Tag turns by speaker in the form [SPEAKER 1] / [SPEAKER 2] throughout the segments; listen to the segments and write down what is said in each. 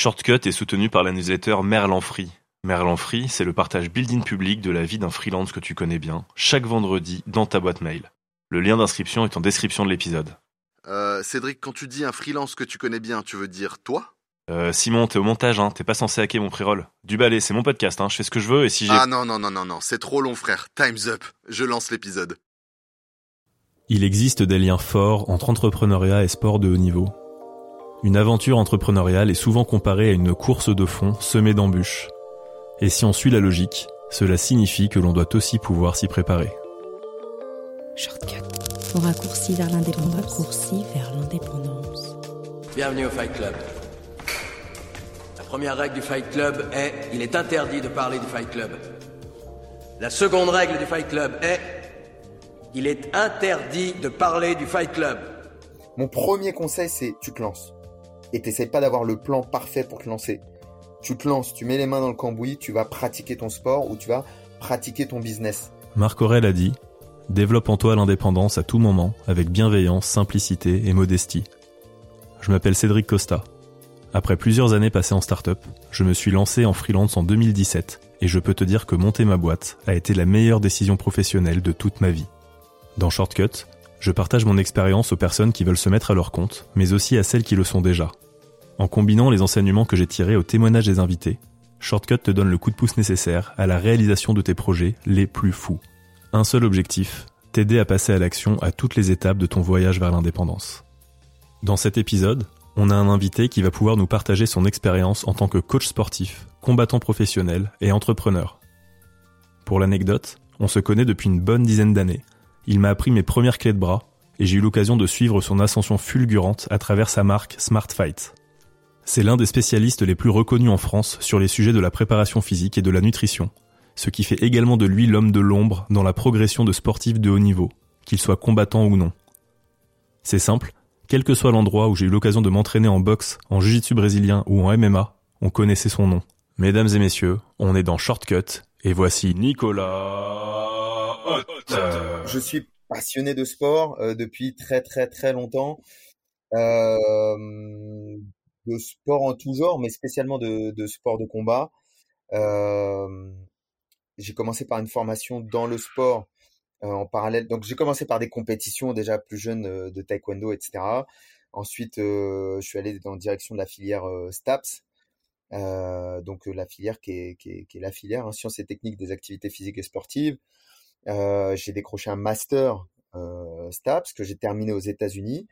[SPEAKER 1] Shortcut est soutenu par la newsletter Merlan Free. Merlan Free, c'est le partage building public de la vie d'un freelance que tu connais bien, chaque vendredi dans ta boîte mail. Le lien d'inscription est en description de l'épisode.
[SPEAKER 2] Euh, Cédric, quand tu dis un freelance que tu connais bien, tu veux dire toi?
[SPEAKER 1] Euh, Simon, t'es au montage, hein, t'es pas censé hacker mon pré-roll. Du balai, c'est mon podcast, hein, je fais ce que je veux et si j'ai...
[SPEAKER 2] Ah non, non, non, non, non, c'est trop long, frère. Time's up. Je lance l'épisode.
[SPEAKER 1] Il existe des liens forts entre entrepreneuriat et sport de haut niveau. Une aventure entrepreneuriale est souvent comparée à une course de fond semée d'embûches. Et si on suit la logique, cela signifie que l'on doit aussi pouvoir s'y préparer.
[SPEAKER 3] Shortcut. Au raccourci vers l'indépendance. Raccourci vers l'indépendance.
[SPEAKER 4] Bienvenue au Fight Club. La première règle du Fight Club est il est interdit de parler du Fight Club. La seconde règle du Fight Club est il est interdit de parler du Fight Club.
[SPEAKER 5] Mon premier conseil, c'est tu te lances. Et t'essayes pas d'avoir le plan parfait pour te lancer. Tu te lances, tu mets les mains dans le cambouis, tu vas pratiquer ton sport ou tu vas pratiquer ton business.
[SPEAKER 1] Marc Aurel a dit Développe en toi l'indépendance à tout moment, avec bienveillance, simplicité et modestie. Je m'appelle Cédric Costa. Après plusieurs années passées en start-up, je me suis lancé en freelance en 2017 et je peux te dire que monter ma boîte a été la meilleure décision professionnelle de toute ma vie. Dans Shortcut, je partage mon expérience aux personnes qui veulent se mettre à leur compte, mais aussi à celles qui le sont déjà. En combinant les enseignements que j'ai tirés au témoignage des invités, Shortcut te donne le coup de pouce nécessaire à la réalisation de tes projets les plus fous. Un seul objectif, t'aider à passer à l'action à toutes les étapes de ton voyage vers l'indépendance. Dans cet épisode, on a un invité qui va pouvoir nous partager son expérience en tant que coach sportif, combattant professionnel et entrepreneur. Pour l'anecdote, on se connaît depuis une bonne dizaine d'années. Il m'a appris mes premières clés de bras et j'ai eu l'occasion de suivre son ascension fulgurante à travers sa marque Smart Fight. C'est l'un des spécialistes les plus reconnus en France sur les sujets de la préparation physique et de la nutrition, ce qui fait également de lui l'homme de l'ombre dans la progression de sportifs de haut niveau, qu'ils soient combattants ou non. C'est simple, quel que soit l'endroit où j'ai eu l'occasion de m'entraîner en boxe, en jiu-jitsu brésilien ou en MMA, on connaissait son nom. Mesdames et messieurs, on est dans Shortcut, et voici Nicolas
[SPEAKER 5] Je suis passionné de sport euh, depuis très très très longtemps. Euh, de sport en tout genre, mais spécialement de, sport de combat. Euh, j'ai commencé par une formation dans le sport en parallèle. Donc j'ai commencé par des compétitions déjà plus jeunes de taekwondo, etc. Ensuite, je suis allé dans la direction de la filière STAPS, donc la filière qui est la filière hein, sciences et techniques des activités physiques et sportives. Euh, j'ai décroché un master STAPS que j'ai terminé aux États-Unis.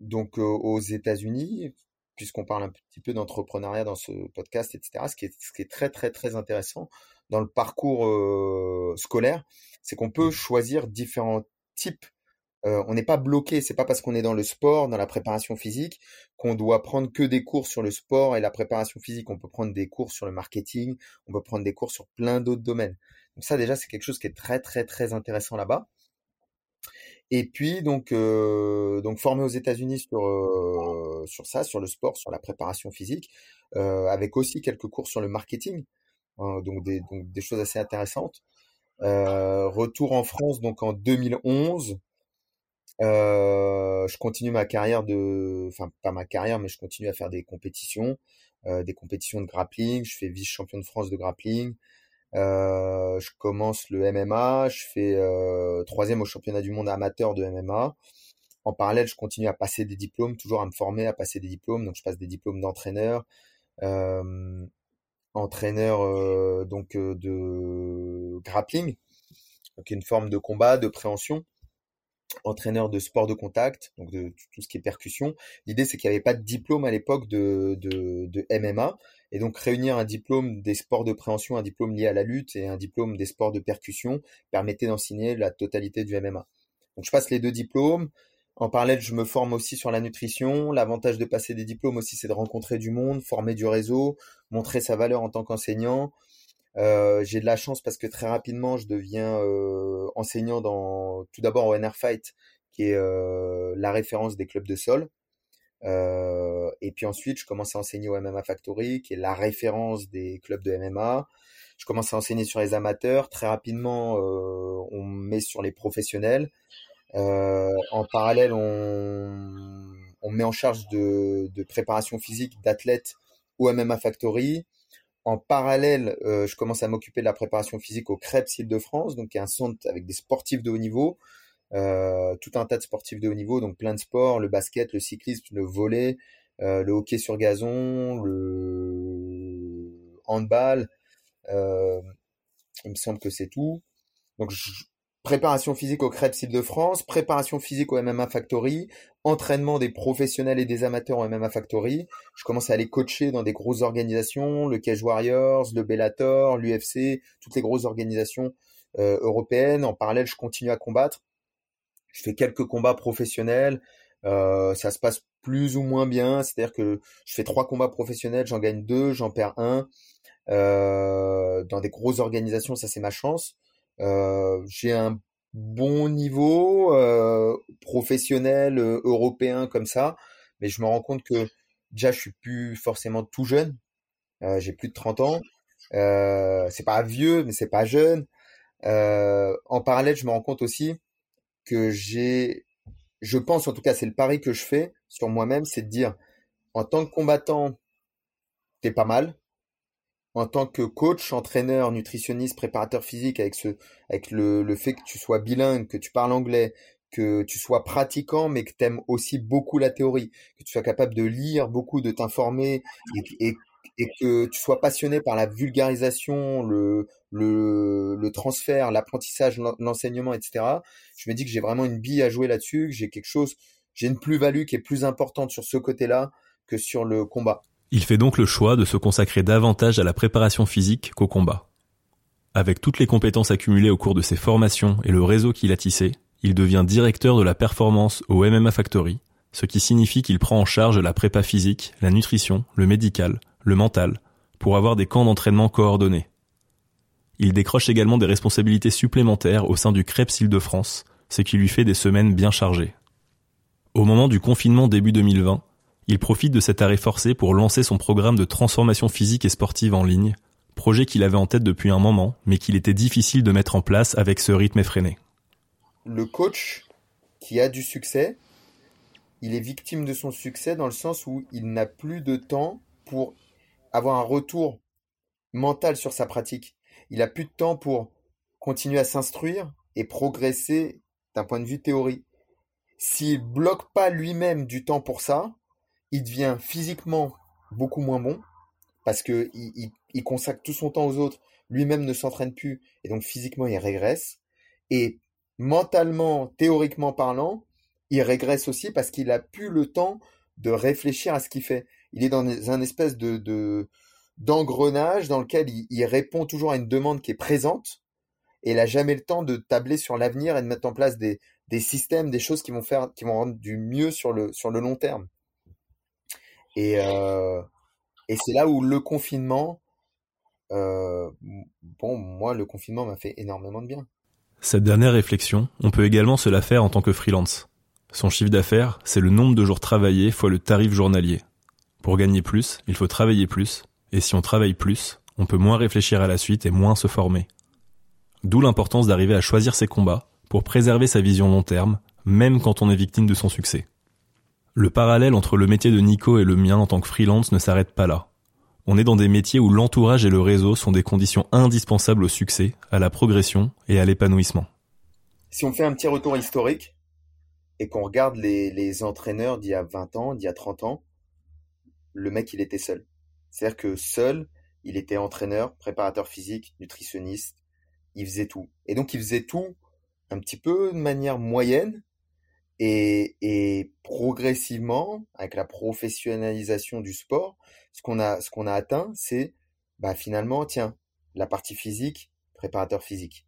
[SPEAKER 5] donc aux États-Unis, puisqu'on parle un petit peu d'entrepreneuriat dans ce podcast, etc. Ce qui est, ce qui est très très très intéressant dans le parcours euh, scolaire, c'est qu'on peut choisir différents types. Euh, on n'est pas bloqué. C'est pas parce qu'on est dans le sport, dans la préparation physique, qu'on doit prendre que des cours sur le sport et la préparation physique. On peut prendre des cours sur le marketing, on peut prendre des cours sur plein d'autres domaines. Donc ça déjà, c'est quelque chose qui est très très très intéressant là-bas. Et puis donc euh, donc formé aux États-Unis sur euh, sur ça, sur le sport, sur la préparation physique, avec aussi quelques cours sur le marketing, hein, donc des donc des choses assez intéressantes. Retour en France donc en 2011. Euh, je continue ma carrière de, enfin pas ma carrière, mais je continue à faire des compétitions, euh, des compétitions de grappling. Je fais vice-champion de France de grappling. Euh, je commence le MMA, je fais troisième au championnat du monde amateur de MMA. En parallèle, je continue à passer des diplômes, toujours à me former, à passer des diplômes. Donc, je passe des diplômes d'entraîneur, euh, entraîneur euh, donc euh, de grappling, donc une forme de combat, de préhension, entraîneur de sport de contact, donc de tout ce qui est percussion. L'idée, c'est qu'il n'y avait pas de diplôme à l'époque de, de, de MMA. Et donc réunir un diplôme des sports de préhension, un diplôme lié à la lutte et un diplôme des sports de percussion permettait d'enseigner la totalité du MMA. Donc je passe les deux diplômes. En parallèle, je me forme aussi sur la nutrition. L'avantage de passer des diplômes aussi, c'est de rencontrer du monde, former du réseau, montrer sa valeur en tant qu'enseignant. Euh, j'ai de la chance parce que très rapidement, je deviens euh, enseignant dans tout d'abord au NR Fight, qui est euh, la référence des clubs de sol. Et puis ensuite, je commence à enseigner au MMA Factory, qui est la référence des clubs de MMA. Je commence à enseigner sur les amateurs. Très rapidement, on met sur les professionnels. En parallèle, on, on me met en charge de préparation physique d'athlètes au MMA Factory. En parallèle, euh, je commence à m'occuper de la préparation physique au Krebs Île-de-France, donc qui est un centre avec des sportifs de haut niveau, euh, tout un tas de sportifs de haut niveau, donc plein de sports, le basket, le cyclisme, le volley, euh, le hockey sur gazon, le handball. Euh, il me semble que c'est tout. Donc je, préparation physique au Krebs Île-de-France, préparation physique au MMA Factory, entraînement des professionnels et des amateurs au MMA Factory. Je commence à aller coacher dans des grosses organisations, le Cage Warriors, le Bellator, l'UFC, toutes les grosses organisations euh, européennes. En parallèle, je continue à combattre. Je fais quelques combats professionnels. Euh, ça se passe plus ou moins bien, c'est-à-dire que je fais trois combats professionnels, j'en gagne deux, j'en perds un. Euh, dans des grosses organisations, ça c'est ma chance. Euh, j'ai un bon niveau euh, professionnel euh, européen comme ça, mais je me rends compte que déjà je suis plus forcément tout jeune. J'ai plus de 30 ans. C'est pas vieux, mais c'est pas jeune. En parallèle, je me rends compte aussi que j'ai, je pense en tout cas, c'est le pari que je fais sur moi-même, c'est de dire, en tant que combattant, t'es pas mal, en tant que coach, entraîneur, nutritionniste, préparateur physique, avec ce, avec le, le fait que tu sois bilingue, que tu parles anglais, que tu sois pratiquant, mais que tu aimes aussi beaucoup la théorie, que tu sois capable de lire beaucoup, de t'informer, et, et, et, que tu sois passionné par la vulgarisation, le, le, le transfert, l'apprentissage, l'enseignement, etc. Je me dis que j'ai vraiment une bille à jouer là-dessus, que j'ai quelque chose, j'ai une plus-value qui est plus importante sur ce côté-là que sur le combat.
[SPEAKER 1] Il fait donc le choix de se consacrer davantage à la préparation physique qu'au combat. Avec toutes les compétences accumulées au cours de ses formations et le réseau qu'il a tissé, il devient directeur de la performance au MMA Factory, ce qui signifie qu'il prend en charge la prépa physique, la nutrition, le médical, le mental, pour avoir des camps d'entraînement coordonnés. Il décroche également des responsabilités supplémentaires au sein du Krebs Île-de-France, ce qui lui fait des semaines bien chargées. Au moment du confinement début 2020, il profite de cet arrêt forcé pour lancer son programme de transformation physique et sportive en ligne, projet qu'il avait en tête depuis un moment, mais qu'il était difficile de mettre en place avec ce rythme effréné.
[SPEAKER 5] Le coach qui a du succès, il est victime de son succès dans le sens où il n'a plus de temps pour avoir un retour mental sur sa pratique. Il a plus de temps pour continuer à s'instruire et progresser d'un point de vue théorie. S'il bloque pas lui-même du temps pour ça, il devient physiquement beaucoup moins bon parce que il, consacre tout son temps aux autres, lui-même ne s'entraîne plus et donc physiquement il régresse et mentalement, théoriquement parlant, il régresse aussi parce qu'il a plus le temps de réfléchir à ce qu'il fait. Il est dans un espèce de, de d'engrenage dans lequel il, répond toujours à une demande qui est présente et il a jamais le temps de tabler sur l'avenir et de mettre en place des, des systèmes, des choses qui vont faire, qui vont rendre du mieux sur le long terme. Et, euh, et c'est là où le confinement, euh, bon, moi, le confinement m'a fait énormément de bien.
[SPEAKER 1] Cette dernière réflexion, on peut également se la faire en tant que freelance. Son chiffre d'affaires, c'est le nombre de jours travaillés fois le tarif journalier. Pour gagner plus, il faut travailler plus, et si on travaille plus, on peut moins réfléchir à la suite et moins se former. D'où l'importance d'arriver à choisir ses combats pour préserver sa vision long terme, même quand on est victime de son succès. Le parallèle entre le métier de Nico et le mien en tant que freelance ne s'arrête pas là. On est dans des métiers où l'entourage et le réseau sont des conditions indispensables au succès, à la progression et à l'épanouissement.
[SPEAKER 5] Si on fait un petit retour historique et qu'on regarde les, entraîneurs d'il y a 20 ans, d'il y a 30 ans, le mec, il était seul. C'est-à-dire que seul, il était entraîneur, préparateur physique, nutritionniste, il faisait tout. Et donc, il faisait tout un petit peu de manière moyenne, et, et, progressivement, avec la professionnalisation du sport, ce qu'on a, ce qu'on a atteint, c'est bah, finalement, tiens, la partie physique, préparateur physique,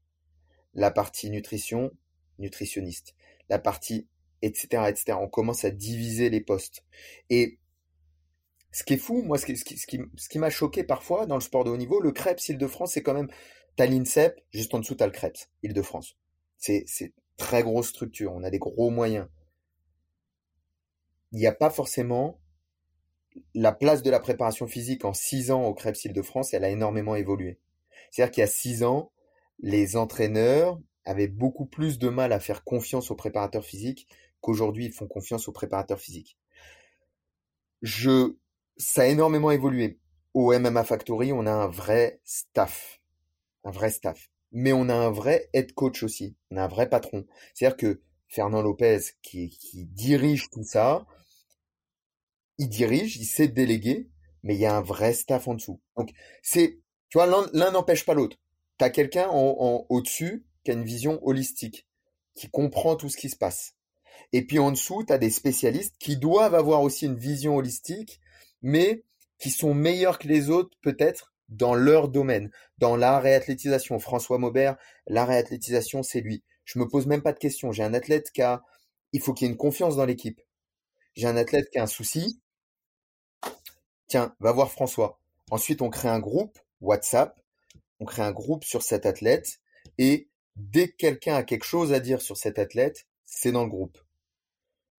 [SPEAKER 5] la partie nutrition, nutritionniste, la partie etc., etc. On commence à diviser les postes. Et ce qui est fou, moi, ce qui, ce qui, ce qui, m'a choqué parfois dans le sport de haut niveau, le Krebs Île-de-France, c'est quand même, t'as l'INSEP, juste en dessous, t'as le Krebs Île-de-France. C'est, c'est très grosse structure, on a des gros moyens. Il n'y a pas forcément la place de la préparation physique en six ans au Krebs Île-de-France, elle a énormément évolué. C'est-à-dire qu'il y a six ans, les entraîneurs avaient beaucoup plus de mal à faire confiance aux préparateurs physiques qu'aujourd'hui ils font confiance aux préparateurs physiques. je, ça a énormément évolué. Au MMA Factory, on a un vrai staff. Un vrai staff. Mais on a un vrai head coach aussi. On a un vrai patron. C'est-à-dire que Fernand Lopez, qui, qui dirige tout ça, il dirige, il sait déléguer, mais il y a un vrai staff en dessous. Donc, c'est, tu vois, l'un n'empêche pas l'autre. Tu as quelqu'un en, en, au-dessus qui a une vision holistique, qui comprend tout ce qui se passe. Et puis en dessous, tu as des spécialistes qui doivent avoir aussi une vision holistique, mais qui sont meilleurs que les autres peut-être dans leur domaine, dans la réathlétisation. François Maubert, la réathlétisation, c'est lui. Je me pose même pas de questions. J'ai un athlète qui a, il faut qu'il y ait une confiance dans l'équipe. J'ai un athlète qui a un souci. Tiens, va voir François. Ensuite, on crée un groupe WhatsApp. On crée un groupe sur cet athlète. Et dès que quelqu'un a quelque chose à dire sur cet athlète, c'est dans le groupe.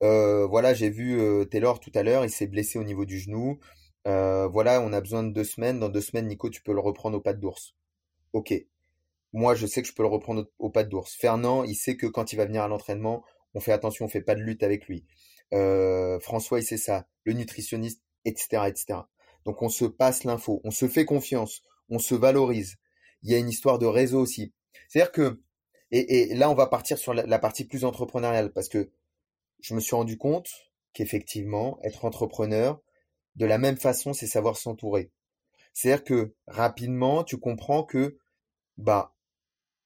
[SPEAKER 5] Euh, voilà, j'ai vu euh, Taylor tout à l'heure, il s'est blessé au niveau du genou. Euh, voilà, on a besoin de deux semaines. Dans deux semaines, Nico, tu peux le reprendre au pas d'ours. Ok. Moi, je sais que je peux le reprendre au, pas d'ours. Fernand, il sait que quand il va venir à l'entraînement, on fait attention, on fait pas de lutte avec lui. Euh, François, il sait ça. Le nutritionniste, etc., etc. Donc, on se passe l'info, on se fait confiance, on se valorise. Il y a une histoire de réseau aussi. C'est-à-dire que, et, et, là, on va partir sur la partie plus entrepreneuriale parce que je me suis rendu compte qu'effectivement, être entrepreneur, de la même façon, c'est savoir s'entourer. C'est-à-dire que rapidement, tu comprends que bah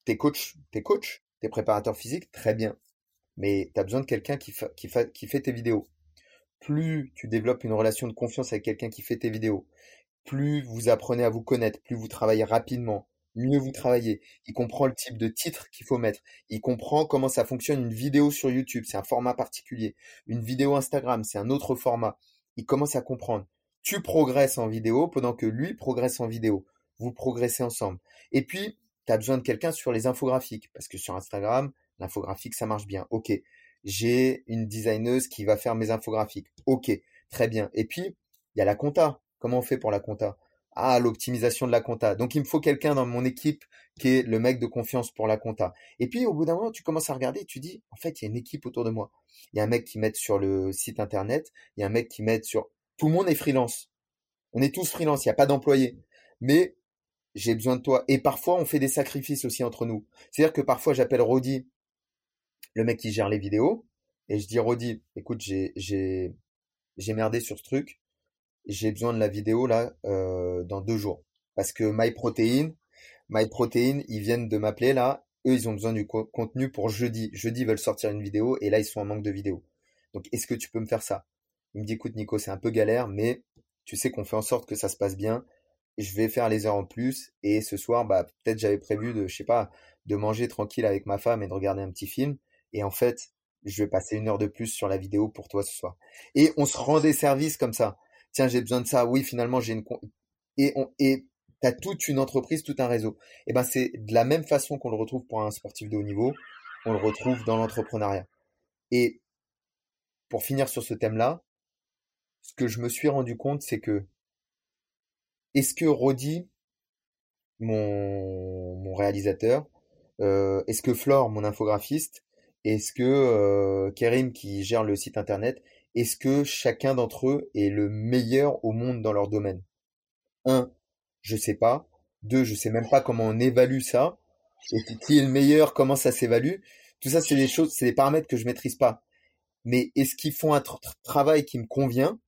[SPEAKER 5] t'es coach, t'es coach, t'es préparateur physique, très bien. Mais tu as besoin de quelqu'un qui fait tes vidéos. Plus tu développes une relation de confiance avec quelqu'un qui fait tes vidéos, plus vous apprenez à vous connaître, plus vous travaillez rapidement, mieux vous travaillez. Il comprend le type de titre qu'il faut mettre. Il comprend comment ça fonctionne une vidéo sur YouTube, c'est un format particulier. Une vidéo Instagram, c'est un autre format il commence à comprendre. Tu progresses en vidéo pendant que lui progresse en vidéo. Vous progressez ensemble. Et puis, tu as besoin de quelqu'un sur les infographiques, parce que sur Instagram, l'infographique, ça marche bien. Ok, j'ai une designeuse qui va faire mes infographiques. Ok, très bien. Et puis, il y a la compta. Comment on fait pour la compta? Ah, l'optimisation de la compta. Donc, il me faut quelqu'un dans mon équipe qui est le mec de confiance pour la compta. Et puis, au bout d'un moment, tu commences à regarder et tu dis, en fait, il y a une équipe autour de moi il y a un mec qui met sur le site internet, il y a un mec qui met sur... Tout le monde est freelance. On est tous freelance, il n'y a pas d'employés. Mais j'ai besoin de toi. Et parfois, on fait des sacrifices aussi entre nous. C'est-à-dire que parfois, j'appelle Rodi, le mec qui gère les vidéos, et je dis, Rodi, écoute, j'ai, j'ai, j'ai merdé sur ce truc. J'ai besoin de la vidéo là euh, dans deux jours. Parce que MyProtein, MyProtein, ils viennent de m'appeler là eux, ils ont besoin du contenu pour jeudi. Jeudi, ils veulent sortir une vidéo et là, ils sont en manque de vidéos. Donc, est-ce que tu peux me faire ça? Il me dit, écoute, Nico, c'est un peu galère, mais tu sais qu'on fait en sorte que ça se passe bien. Je vais faire les heures en plus. Et ce soir, bah, peut-être j'avais prévu de, je sais pas, de manger tranquille avec ma femme et de regarder un petit film. Et en fait, je vais passer une heure de plus sur la vidéo pour toi ce soir. Et on se rend des services comme ça. Tiens, j'ai besoin de ça. Oui, finalement, j'ai une, et on, et tu as toute une entreprise, tout un réseau. Et ben c'est de la même façon qu'on le retrouve pour un sportif de haut niveau, on le retrouve dans l'entrepreneuriat. Et pour finir sur ce thème-là, ce que je me suis rendu compte, c'est que est-ce que Rodi, mon, mon réalisateur, euh, est-ce que Flore, mon infographiste, est-ce que euh, qui gère le site internet, est-ce que chacun d'entre eux est le meilleur au monde dans leur domaine? Un, je sais pas. Deux, je sais même pas comment on évalue ça. Et qui est le meilleur, comment ça s'évalue? Tout ça, c'est des choses, c'est des paramètres que je maîtrise pas. Mais est-ce qu'ils font un travail qui me convient?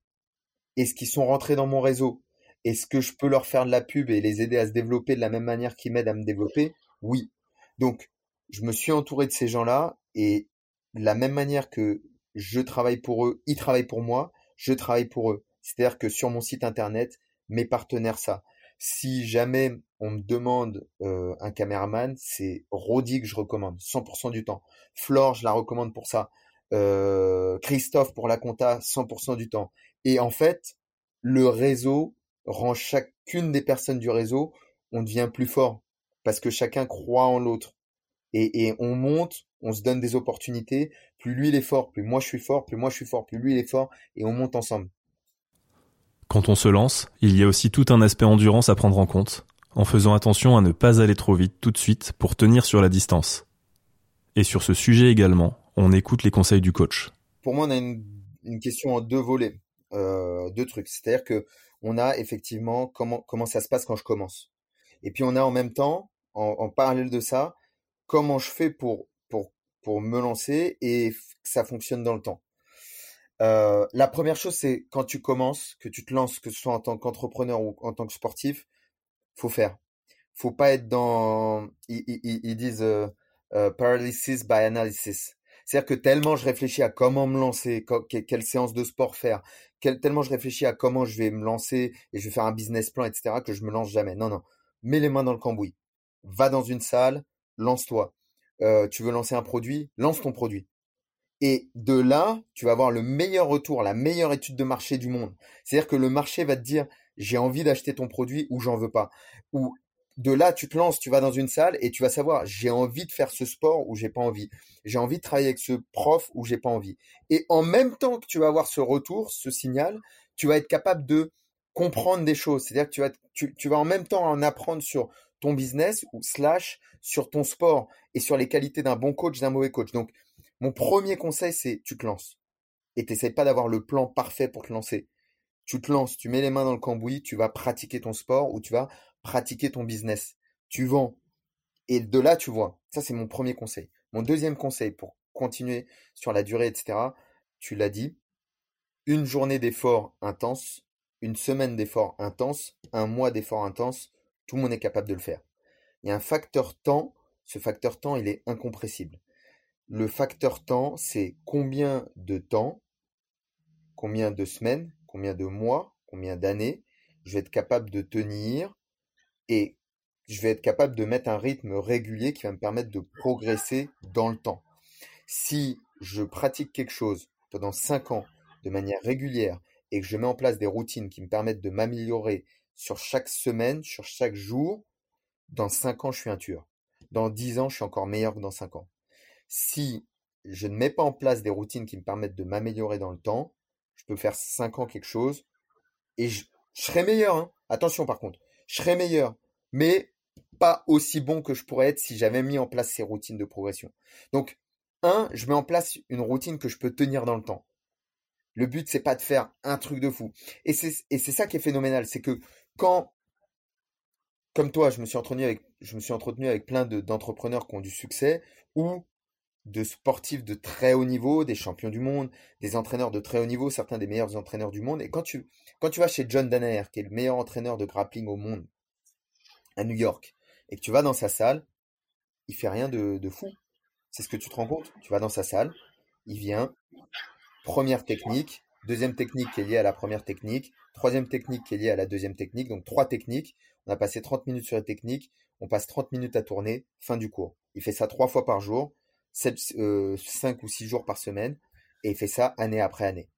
[SPEAKER 5] Est-ce qu'ils sont rentrés dans mon réseau? Est-ce que je peux leur faire de la pub et les aider à se développer de la même manière qu'ils m'aident à me développer? Oui. Donc, je me suis entouré de ces gens-là et de la même manière que je travaille pour eux, ils travaillent pour moi, je travaille pour eux. C'est-à-dire que sur mon site internet, mes partenaires ça. Si jamais on me demande euh, un caméraman, c'est Rodi que je recommande, 100% du temps. Flore, je la recommande pour ça. Euh, Christophe pour la compta, 100% du temps. Et en fait, le réseau rend chacune des personnes du réseau, on devient plus fort parce que chacun croit en l'autre. Et, et, on monte, on se donne des opportunités. Plus lui il est fort, plus moi je suis fort, plus moi je suis fort, plus lui il est fort, et on monte ensemble.
[SPEAKER 1] Quand on se lance, il y a aussi tout un aspect endurance à prendre en compte, en faisant attention à ne pas aller trop vite tout de suite pour tenir sur la distance. Et sur ce sujet également, on écoute les conseils du coach.
[SPEAKER 5] Pour moi, on a une, question en deux volets. euh, deux trucs. C'est-à-dire que on a effectivement comment comment ça se passe quand je commence. Et puis on a en même temps, en, en parallèle de ça, comment je fais pour pour me lancer et que ça fonctionne dans le temps. Euh, la première chose, c'est quand tu commences, que tu te lances, que ce soit en tant qu'entrepreneur ou en tant que sportif, faut faire. Faut pas être dans, ils, ils, ils disent euh, euh, paralysis by analysis. C'est-à-dire que tellement je réfléchis à comment me lancer, quelle séance de sport faire, tellement je réfléchis à comment je vais me lancer et je vais faire un business plan, etc., que je me lance jamais. Non, non. Mets les mains dans le cambouis. Va dans une salle, lance-toi. Euh, tu veux lancer un produit, lance ton produit. Et de là, tu vas avoir le meilleur retour, la meilleure étude de marché du monde. C'est-à-dire que le marché va te dire, j'ai envie d'acheter ton produit ou j'en veux pas. Ou de là, tu te lances, tu vas dans une salle et tu vas savoir, j'ai envie de faire ce sport ou j'ai pas envie. J'ai envie de travailler avec ce prof ou j'ai pas envie. Et en même temps que tu vas avoir ce retour, ce signal, tu vas être capable de comprendre des choses. C'est-à-dire que tu vas, tu, tu vas en même temps en apprendre sur business ou slash sur ton sport et sur les qualités d'un bon coach, d'un mauvais coach. Donc, mon premier conseil, c'est tu te lances. Et t'essayes pas d'avoir le plan parfait pour te lancer. Tu te lances, tu mets les mains dans le cambouis, tu vas pratiquer ton sport ou tu vas pratiquer ton business. Tu vends. Et de là, tu vois. Ça, c'est mon premier conseil. Mon deuxième conseil pour continuer sur la durée, etc. Tu l'as dit. Une journée d'effort intense, une semaine d'effort intense, un mois d'effort intense, tout le monde est capable de le faire. Il y a un facteur temps. Ce facteur temps, il est incompressible. Le facteur temps, c'est combien de temps, combien de semaines, combien de mois, combien d'années je vais être capable de tenir et je vais être capable de mettre un rythme régulier qui va me permettre de progresser dans le temps. Si je pratique quelque chose pendant 5 ans de manière régulière et que je mets en place des routines qui me permettent de m'améliorer sur chaque semaine, sur chaque jour, dans 5 ans, je suis un tueur. Dans 10 ans, je suis encore meilleur que dans 5 ans si je ne mets pas en place des routines qui me permettent de m'améliorer dans le temps, je peux faire 5 ans quelque chose et je, serai meilleur. Hein. Attention par contre, je serai meilleur, mais pas aussi bon que je pourrais être si j'avais mis en place ces routines de progression. Donc, un, je mets en place une routine que je peux tenir dans le temps. Le but, c'est pas de faire un truc de fou. Et c'est ça qui est phénoménal, c'est que quand, comme toi, je me suis entretenu avec, je me suis entretenu avec plein de, d'entrepreneurs qui ont du succès, ou de sportifs de très haut niveau, des champions du monde, des entraîneurs de très haut niveau, certains des meilleurs entraîneurs du monde. Et quand tu, quand tu vas chez John Danaher, qui est le meilleur entraîneur de grappling au monde, à New York, et que tu vas dans sa salle, il fait rien de, de fou. C'est ce que tu te rends compte. Tu vas dans sa salle, il vient, première technique, deuxième technique qui est liée à la première technique, troisième technique qui est liée à la deuxième technique, donc trois techniques. On a passé 30 minutes sur les techniques, on passe 30 minutes à tourner, fin du cours. Il fait ça trois fois par jour, 7, euh, 5 ou 6 jours par semaine, et il fait ça année après année.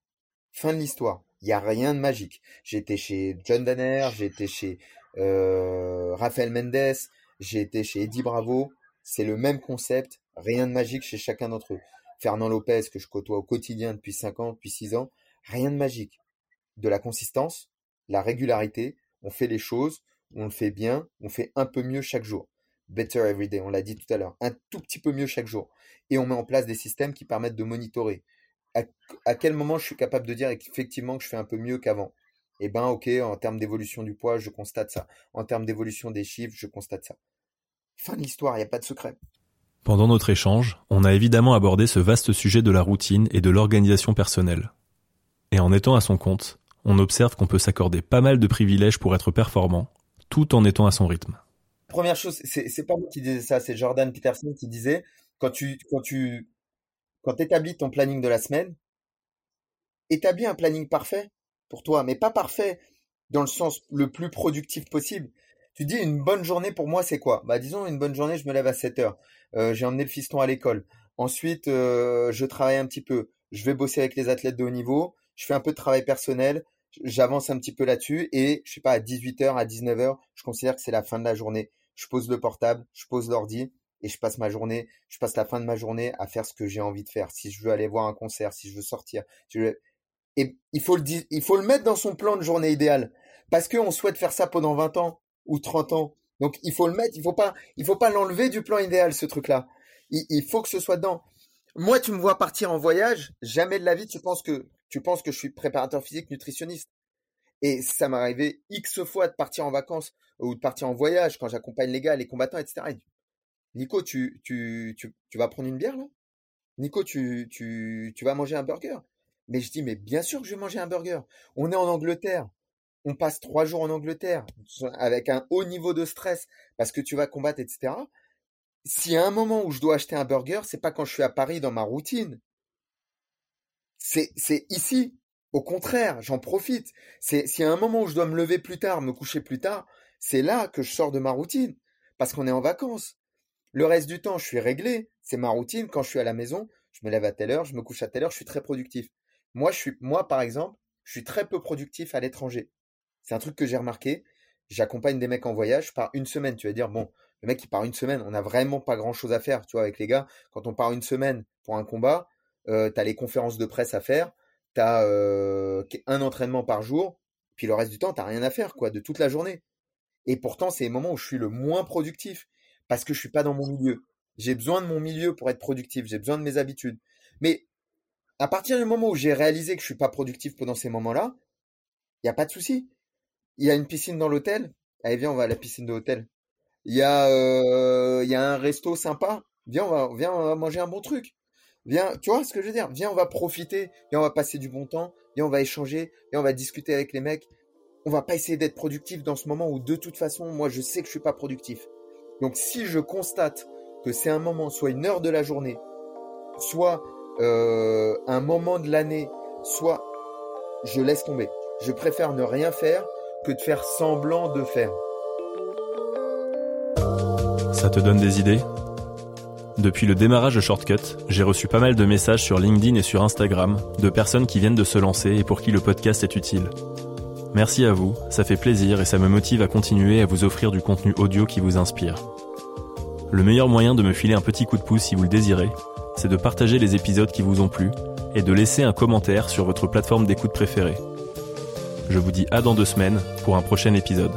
[SPEAKER 5] Fin de l'histoire. Il n'y a rien de magique. J'ai été chez John Danner, j'ai été chez euh, Rafael Mendes, j'ai été chez Eddie Bravo. C'est le même concept, rien de magique chez chacun d'entre eux. Fernand Lopez, que je côtoie au quotidien depuis 5 ans, depuis 6 ans, rien de magique. De la consistance, la régularité, on fait les choses, on le fait bien, on fait un peu mieux chaque jour. Better every day, on l'a dit tout à l'heure, un tout petit peu mieux chaque jour et on met en place des systèmes qui permettent de monitorer. À, quel moment je suis capable de dire effectivement que je fais un peu mieux qu'avant? Eh ben ok, en termes d'évolution du poids, je constate ça. En termes d'évolution des chiffres, je constate ça. Fin de l'histoire, il n'y a pas de secret.
[SPEAKER 1] Pendant notre échange, on a évidemment abordé ce vaste sujet de la routine et de l'organisation personnelle. Et en étant à son compte, on observe qu'on peut s'accorder pas mal de privilèges pour être performant, tout en étant à son rythme.
[SPEAKER 5] Première chose, c'est pas moi qui disais ça, c'est Jordan Peterson qui disait quand tu, quand tu, quand établis ton planning de la semaine, établis un planning parfait pour toi, mais pas parfait dans le sens le plus productif possible. Tu dis une bonne journée pour moi, c'est quoi? Bah disons une bonne journée, je me lève à 7 heures. Euh, j'ai emmené le fiston à l'école. Ensuite, euh, je travaille un petit peu. Je vais bosser avec les athlètes de haut niveau. Je fais un peu de travail personnel. J'avance un petit peu là-dessus et je sais pas à 18h, à 19h, je considère que c'est la fin de la journée. Je pose le portable, je pose l'ordi et je passe ma journée, je passe la fin de ma journée à faire ce que j'ai envie de faire. Si je veux aller voir un concert, si je veux sortir, et il faut le il faut le mettre dans son plan de journée idéale parce qu'on souhaite faire ça pendant 20 ans ou 30 ans. Donc il faut le mettre, il faut pas, il faut pas l'enlever du plan idéal ce truc-là. Il, il, faut que ce soit dedans. Moi, tu me vois partir en voyage, jamais de la vie tu penses que tu penses que je suis préparateur physique, nutritionniste. Et ça m'est arrivé X fois de partir en vacances ou de partir en voyage quand j'accompagne les gars, les combattants, etc. Nico, tu, tu, tu, tu vas prendre une bière là? Nico, tu, tu, tu vas manger un burger? Mais je dis, mais bien sûr que je vais manger un burger. On est en Angleterre. On passe trois jours en Angleterre avec un haut niveau de stress parce que tu vas combattre, etc. S'il y a un moment où je dois acheter un burger, c'est pas quand je suis à Paris dans ma routine. C'est, ici. Au contraire, j'en profite. C'est, y a un moment où je dois me lever plus tard, me coucher plus tard, c'est là que je sors de ma routine. Parce qu'on est en vacances. Le reste du temps, je suis réglé. C'est ma routine. Quand je suis à la maison, je me lève à telle heure, je me couche à telle heure, je suis très productif. Moi, je suis, moi, par exemple, je suis très peu productif à l'étranger. C'est un truc que j'ai remarqué. J'accompagne des mecs en voyage, par une semaine. Tu vas dire, bon, le mec, il part une semaine. On n'a vraiment pas grand chose à faire, tu vois, avec les gars. Quand on part une semaine pour un combat, euh, tu as les conférences de presse à faire, tu as euh, un entraînement par jour, puis le reste du temps, tu rien à faire, quoi, de toute la journée. Et pourtant, c'est les moments où je suis le moins productif, parce que je suis pas dans mon milieu. J'ai besoin de mon milieu pour être productif, j'ai besoin de mes habitudes. Mais à partir du moment où j'ai réalisé que je suis pas productif pendant ces moments-là, il n'y a pas de souci. Il y a une piscine dans l'hôtel. Allez, viens, on va à la piscine de l'hôtel. Il y a, euh, un resto sympa. Viens, va, viens, on va manger un bon truc. Viens, tu vois ce que je veux dire? Viens, on va profiter, viens, on va passer du bon temps, viens, on va échanger, viens, on va discuter avec les mecs. On va pas essayer d'être productif dans ce moment où de toute façon, moi, je sais que je suis pas productif. Donc, si je constate que c'est un moment, soit une heure de la journée, soit euh, un moment de l'année, soit je laisse tomber. Je préfère ne rien faire que de faire semblant de faire.
[SPEAKER 1] Ça te donne des idées? Depuis le démarrage de Shortcut, j'ai reçu pas mal de messages sur LinkedIn et sur Instagram de personnes qui viennent de se lancer et pour qui le podcast est utile. Merci à vous, ça fait plaisir et ça me motive à continuer à vous offrir du contenu audio qui vous inspire. Le meilleur moyen de me filer un petit coup de pouce si vous le désirez, c'est de partager les épisodes qui vous ont plu et de laisser un commentaire sur votre plateforme d'écoute préférée. Je vous dis à dans deux semaines pour un prochain épisode.